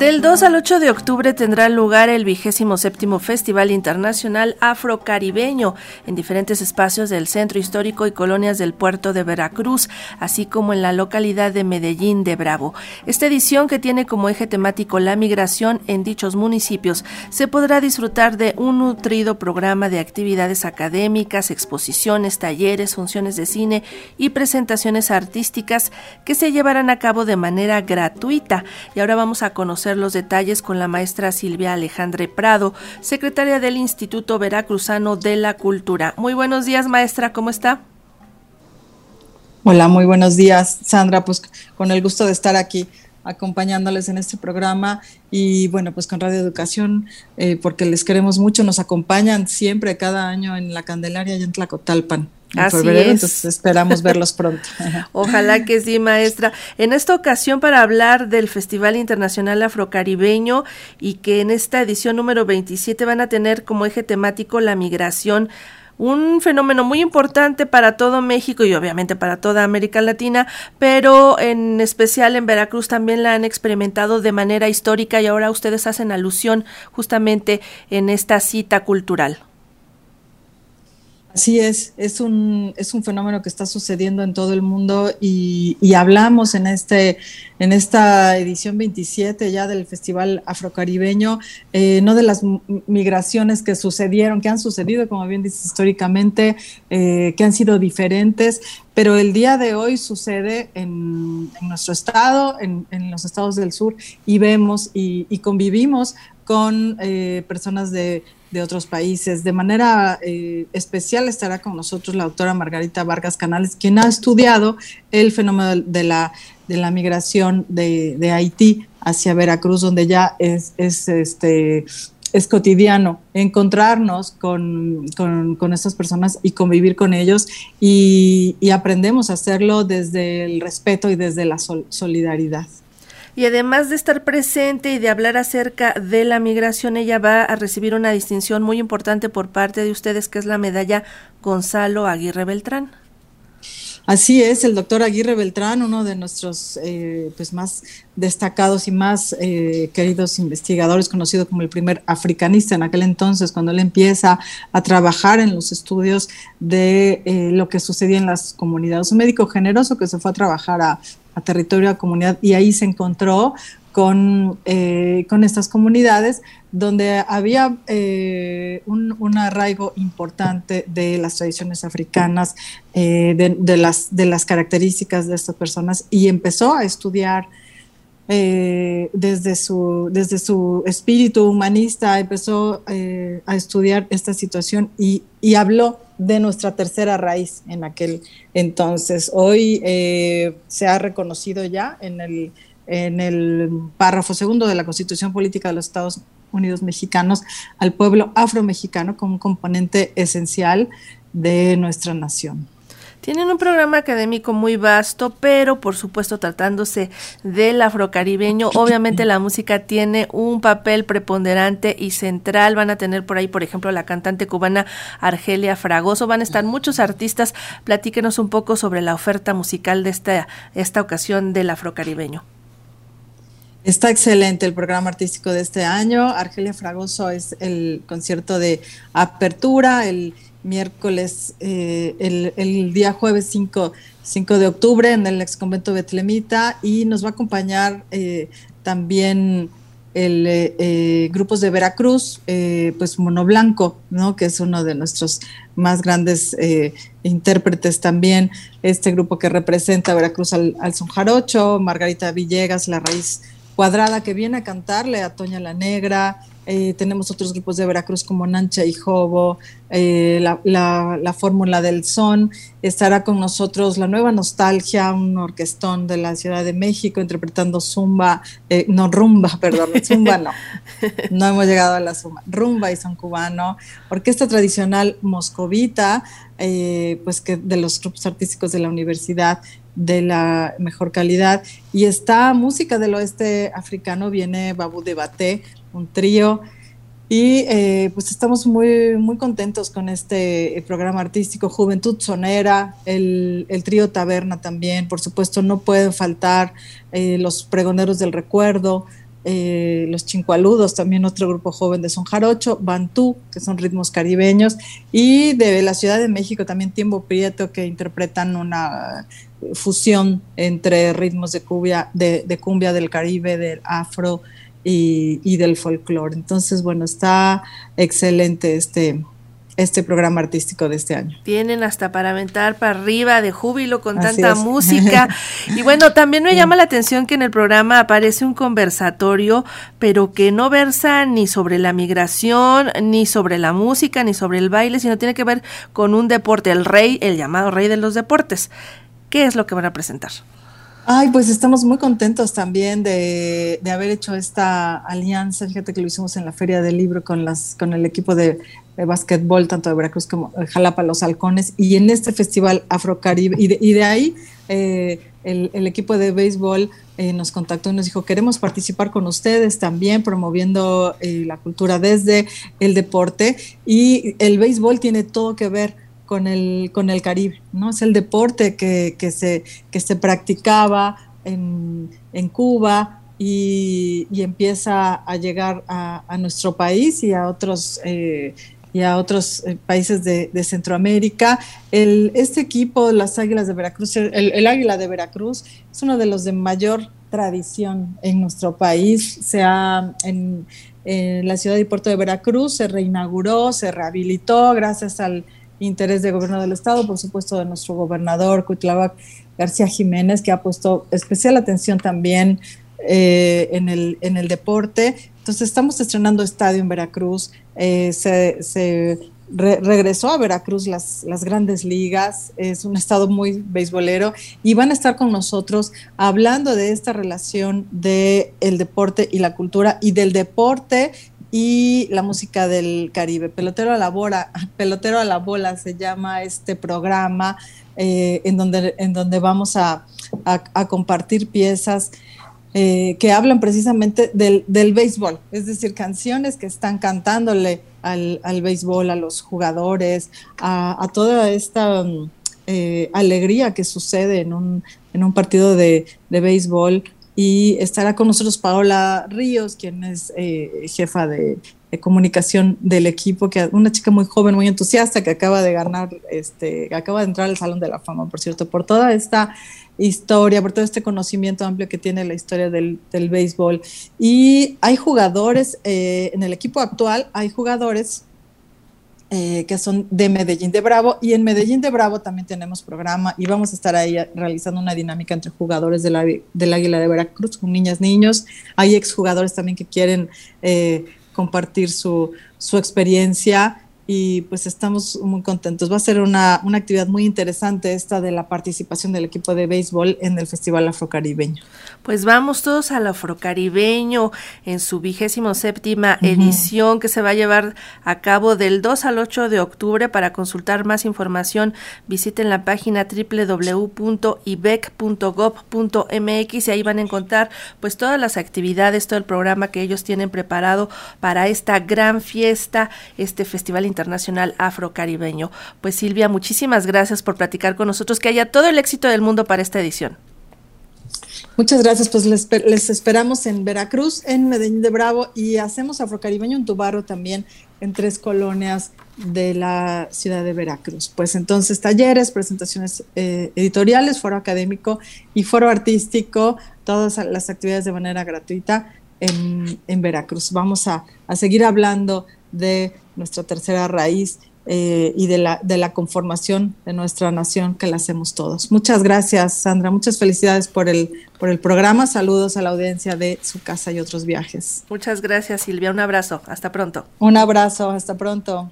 Del 2 al 8 de octubre tendrá lugar el vigésimo séptimo Festival Internacional Afrocaribeño en diferentes espacios del centro histórico y colonias del puerto de Veracruz, así como en la localidad de Medellín de Bravo. Esta edición, que tiene como eje temático la migración en dichos municipios, se podrá disfrutar de un nutrido programa de actividades académicas, exposiciones, talleres, funciones de cine y presentaciones artísticas que se llevarán a cabo de manera gratuita. Y ahora vamos a conocer los detalles con la maestra Silvia Alejandre Prado, secretaria del Instituto Veracruzano de la Cultura. Muy buenos días, maestra, ¿cómo está? Hola, muy buenos días, Sandra, pues con el gusto de estar aquí acompañándoles en este programa y bueno, pues con Radio Educación, eh, porque les queremos mucho, nos acompañan siempre cada año en la Candelaria y en Tlacotalpan. Así es. Entonces esperamos verlos pronto. Ojalá que sí, maestra. En esta ocasión para hablar del Festival Internacional Afrocaribeño y que en esta edición número 27 van a tener como eje temático la migración un fenómeno muy importante para todo México y obviamente para toda América Latina, pero en especial en Veracruz también la han experimentado de manera histórica y ahora ustedes hacen alusión justamente en esta cita cultural. Así es, es un, es un fenómeno que está sucediendo en todo el mundo y, hablamos en, este, en esta edición 27 ya del Festival Afrocaribeño, eh, no de las migraciones que sucedieron, que han sucedido, como bien dices históricamente, eh, que han sido diferentes, pero el día de hoy sucede en, nuestro estado, en, los estados del sur, y vemos y, convivimos con eh, personas de de otros países. De manera eh, especial estará con nosotros la doctora Margarita Vargas Canales, quien ha estudiado el fenómeno de la, de la migración de, Haití hacia Veracruz, donde ya es, es este es cotidiano encontrarnos con, con, estas personas y convivir con ellos y, y, aprendemos a hacerlo desde el respeto y desde la solidaridad. Y además de estar presente y de hablar acerca de la migración, ella va a recibir una distinción muy importante por parte de ustedes, que es la medalla Gonzalo Aguirre Beltrán. Así es, el doctor Aguirre Beltrán, uno de nuestros eh, pues más destacados y más eh, queridos investigadores, conocido como el primer africanista en aquel entonces, cuando él empieza a trabajar en los estudios de eh, lo que sucedía en las comunidades. Un médico generoso que se fue a trabajar a a territorio, a comunidad, y ahí se encontró con, eh, con estas comunidades donde había eh, un, arraigo importante de las tradiciones africanas, eh, de, las, de las características de estas personas, y empezó a estudiar desde, su, desde su espíritu humanista, empezó a estudiar esta situación y, y habló de nuestra tercera raíz en aquel entonces. Hoy se ha reconocido ya en el, en el párrafo segundo de la Constitución Política de los Estados Unidos Mexicanos al pueblo afromexicano como un componente esencial de nuestra nación. Tienen un programa académico muy vasto, pero por supuesto tratándose del afrocaribeño, obviamente la música tiene un papel preponderante y central. Van a tener por ahí, por ejemplo, la cantante cubana Argelia Fragoso, van a estar muchos artistas. Platíquenos un poco sobre la oferta musical de esta, esta ocasión del afrocaribeño. Está excelente el programa artístico de este año. Argelia Fragoso es el concierto de apertura, el miércoles, eh, el, día jueves 5, 5, de octubre en el ex convento Betlemita y nos va a acompañar eh, también el eh, grupos de Veracruz, pues Mono Blanco, ¿no? que es uno de nuestros más grandes intérpretes también, este grupo que representa Veracruz al, al Son Jarocho, Margarita Villegas, La Raíz Cuadrada, que viene a cantarle a Toña la Negra, eh, tenemos otros grupos de Veracruz como Nancha y Jobo, eh, la, Fórmula del Son. Estará con nosotros la Nueva Nostalgia, un orquestón de la Ciudad de México interpretando zumba, eh, no rumba, perdón, zumba no, no hemos llegado a la zumba, rumba y son cubano, orquesta tradicional moscovita, pues que de los grupos artísticos de la universidad de la mejor calidad. Y esta música del oeste africano viene Babu de Baté, un trío. Y eh, pues estamos muy, muy contentos con este eh, programa artístico Juventud Sonera, el, trío Taberna también, por supuesto no pueden faltar eh, los pregoneros del recuerdo, eh, los chincualudos, también otro grupo joven de son jarocho, bantú, que son ritmos caribeños, y de la Ciudad de México también Tiempo Prieto, que interpretan una fusión entre ritmos de cumbia, de, cumbia del Caribe, del afro y, y del folclore. Entonces, bueno, está excelente este, este programa artístico de este año. Tienen hasta para aventar para arriba de júbilo con tanta música. Y bueno, también me llama la atención que en el programa aparece un conversatorio, pero que no versa ni sobre la migración, ni sobre la música, ni sobre el baile, sino tiene que ver con un deporte, el rey, el llamado rey de los deportes. ¿Qué es lo que van a presentar? Ay, pues estamos muy contentos también de, haber hecho esta alianza. Fíjate que lo hicimos en la Feria del Libro con, las, con el equipo de, de básquetbol, tanto de Veracruz como de Jalapa, Los Halcones, y en este festival Afrocaribe. Y de, y de ahí eh, el, equipo de béisbol eh, nos contactó y nos dijo, queremos participar con ustedes también promoviendo eh, la cultura desde el deporte. Y el béisbol tiene todo que ver con el, con el Caribe, ¿no? Es el deporte que, que se, que se practicaba en, en Cuba y, y, empieza a llegar a, nuestro país y a otros eh, y a otros eh, países de, Centroamérica. El, este equipo, las Águilas de Veracruz, el, Águila de Veracruz, es uno de los de mayor tradición en nuestro país. Se ha, en, la ciudad y puerto de Veracruz se reinauguró, se rehabilitó gracias al interés del gobierno del estado, por supuesto de nuestro gobernador Cuitláhuac García Jiménez, que ha puesto especial atención también eh, en, el, en el deporte. Entonces estamos estrenando estadio en Veracruz, eh, se, regresó a Veracruz las, las grandes ligas, es un estado muy beisbolero y van a estar con nosotros hablando de esta relación de el deporte y la cultura y del deporte y la música del Caribe. Pelotero a la bola, Pelotero a la bola se llama este programa eh, en, donde, en donde vamos a, compartir piezas eh, que hablan precisamente del, béisbol, es decir, canciones que están cantándole al, béisbol, a los jugadores, a, toda esta mm, eh, alegría que sucede en un, en un partido de, de béisbol y estará con nosotros Paola Ríos, quien es eh, jefa de, comunicación del equipo, que una chica muy joven, muy entusiasta, que acaba de ganar, este, acaba de entrar al Salón de la Fama, por cierto, por toda esta historia, por todo este conocimiento amplio que tiene la historia del, del béisbol. Y hay jugadores, eh, en el equipo actual hay jugadores eh, que son de Medellín de Bravo. Y en Medellín de Bravo también tenemos programa y vamos a estar ahí realizando una dinámica entre jugadores del Águila de Veracruz con niñas, niños. Hay exjugadores también que quieren eh, compartir su, su experiencia y pues estamos muy contentos. Va a ser una, una, actividad muy interesante esta de la participación del equipo de béisbol en el Festival Afrocaribeño. Pues vamos todos al Afrocaribeño en su vigésimo séptima edición que se va a llevar a cabo del 2 al 8 de octubre. Para consultar más información visiten la página www.ibec.gov.mx y ahí van a encontrar pues todas las actividades, todo el programa que ellos tienen preparado para esta gran fiesta, este festival internacional Internacional Afrocaribeño. Pues Silvia, muchísimas gracias por platicar con nosotros. Que haya todo el éxito del mundo para esta edición. Muchas gracias, pues les, esperamos en Veracruz, en Medellín de Bravo y hacemos Afrocaribeño en Tubarro también en tres colonias de la ciudad de Veracruz. Pues entonces talleres, presentaciones eh, editoriales, foro académico y foro artístico, todas las actividades de manera gratuita en, en Veracruz. Vamos a, a seguir hablando de nuestra tercera raíz eh, y de la, de la conformación de nuestra nación que la hacemos todos. Muchas gracias, Sandra. Muchas felicidades por el, por el programa. Saludos a la audiencia de su casa y otros viajes. Muchas gracias, Silvia. Un abrazo. Hasta pronto. Un abrazo. Hasta pronto.